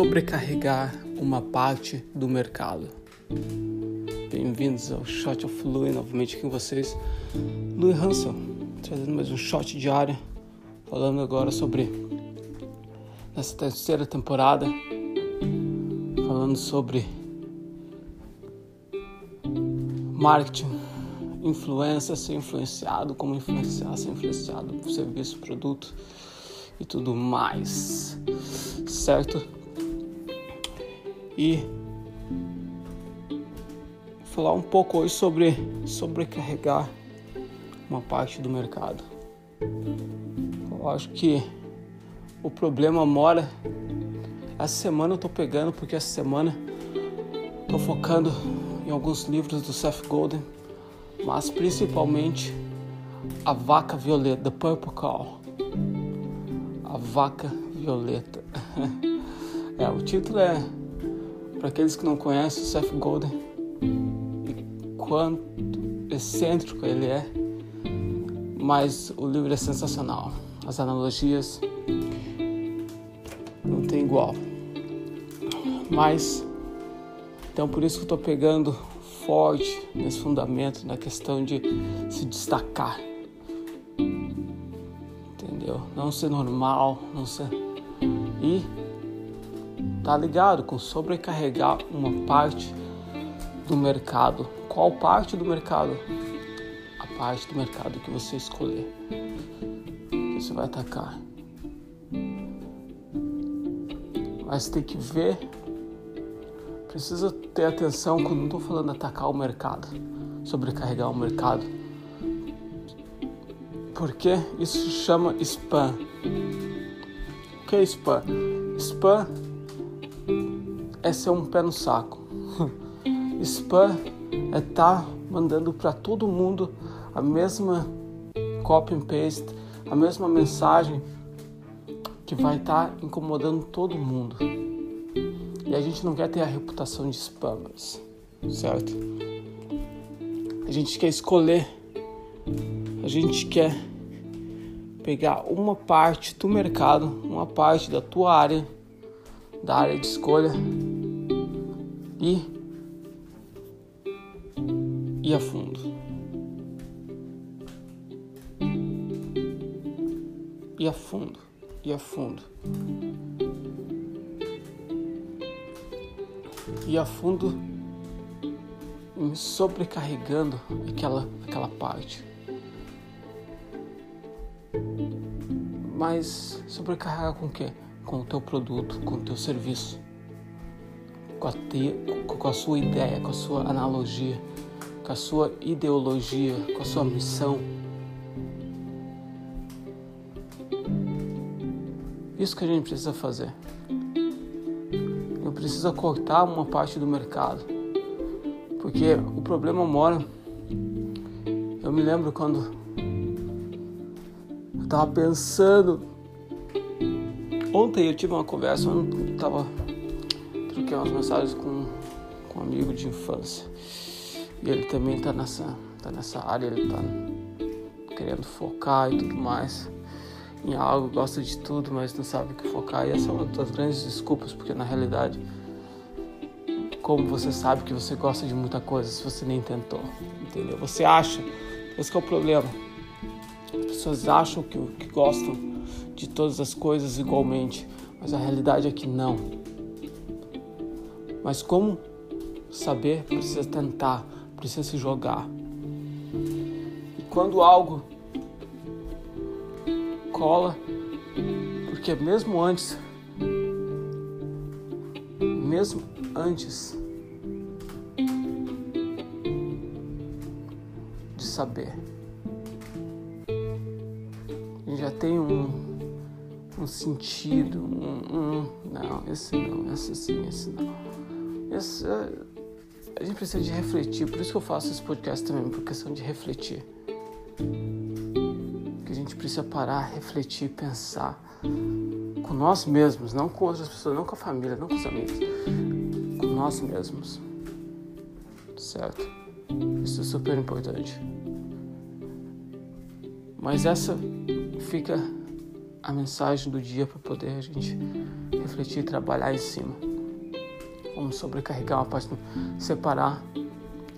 sobrecarregar uma parte do mercado. Bem-vindos ao Shot of Louis, novamente com vocês, Louis Hansel, trazendo mais um shot diário, falando agora sobre nessa terceira temporada, falando sobre marketing, influência, ser influenciado, como influenciar, ser influenciado por serviço, produto e tudo mais, certo? E falar um pouco hoje sobre sobrecarregar uma parte do mercado. Eu acho que o problema mora. Essa semana eu tô pegando porque essa semana tô focando em alguns livros do Seth Golden, mas principalmente a vaca violeta, The Purple Cow a Vaca Violeta. é, o título é, para aqueles que não conhecem, Seth Golden, e quanto excêntrico ele é, mas o livro é sensacional. As analogias não tem igual. Mas, então por isso que eu estou pegando forte nesse fundamento, na questão de se destacar entendeu? Não ser normal, não ser. E tá ligado com sobrecarregar uma parte do mercado. Qual parte do mercado? A parte do mercado que você escolher. Que você vai atacar. Mas tem que ver. Precisa ter atenção quando não estou falando atacar o mercado, sobrecarregar o mercado porque isso chama spam. O que é spam? Spam é ser um pé no saco. spam é estar tá mandando para todo mundo a mesma copy and paste, a mesma mensagem que vai estar tá incomodando todo mundo. E a gente não quer ter a reputação de spammers, certo? A gente quer escolher, a gente quer pegar uma parte do mercado, uma parte da tua área, da área de escolha e ir a fundo. E a fundo, e a fundo. E a fundo sobrecarregando aquela, aquela parte. Mas sobrecarregar com o quê? Com o teu produto, com o teu serviço, com a, te, com a sua ideia, com a sua analogia, com a sua ideologia, com a sua missão. Isso que a gente precisa fazer. Eu preciso cortar uma parte do mercado. Porque o problema mora. Eu me lembro quando tava pensando. Ontem eu tive uma conversa, eu tava. Troquei umas mensagens com, com um amigo de infância. E ele também tá nessa, tá nessa área, ele tá querendo focar e tudo mais em algo, gosta de tudo, mas não sabe o que focar. E essa é uma das grandes desculpas, porque na realidade, como você sabe que você gosta de muita coisa se você nem tentou, entendeu? Você acha, esse é o problema pessoas acham que, que gostam de todas as coisas igualmente, mas a realidade é que não. Mas como saber? Precisa tentar, precisa se jogar. E quando algo cola, porque mesmo antes, mesmo antes de saber, já tem um, um sentido, um, um, Não, esse não, esse sim, esse não. Esse, é, a gente precisa de refletir, por isso que eu faço esse podcast também, por questão de refletir. Que a gente precisa parar, refletir, pensar com nós mesmos, não com outras pessoas, não com a família, não com os amigos, com nós mesmos. Certo? Isso é super importante. Mas essa fica a mensagem do dia para poder a gente refletir e trabalhar em cima. Vamos sobrecarregar uma parte, separar,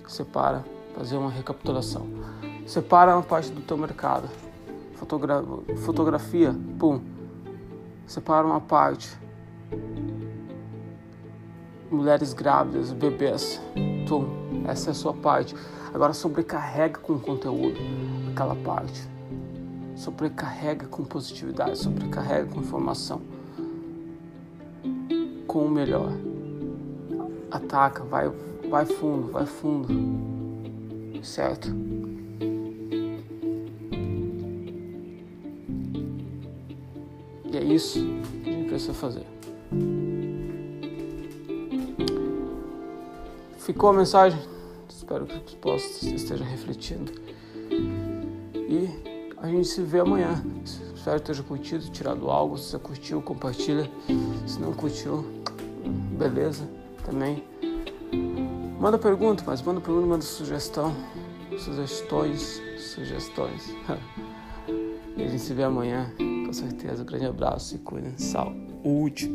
separa, fazer uma recapitulação. Separa uma parte do teu mercado. Fotogra fotografia, pum. Separa uma parte. Mulheres grávidas, bebês, tum. Essa é a sua parte. Agora sobrecarrega com conteúdo aquela parte. Sobrecarrega com positividade, sobrecarrega com informação. Com o melhor. Ataca, vai, vai fundo, vai fundo. Certo? E é isso que a gente precisa fazer. Ficou a mensagem? Espero que você esteja refletindo. E a gente se vê amanhã. Espero que esteja curtido, tirado algo. Se você curtiu, compartilha. Se não curtiu, beleza também. Manda pergunta, mas manda pergunta, manda sugestão. Sugestões, sugestões. e a gente se vê amanhã, com certeza. Um grande abraço e cuidem. Saúde.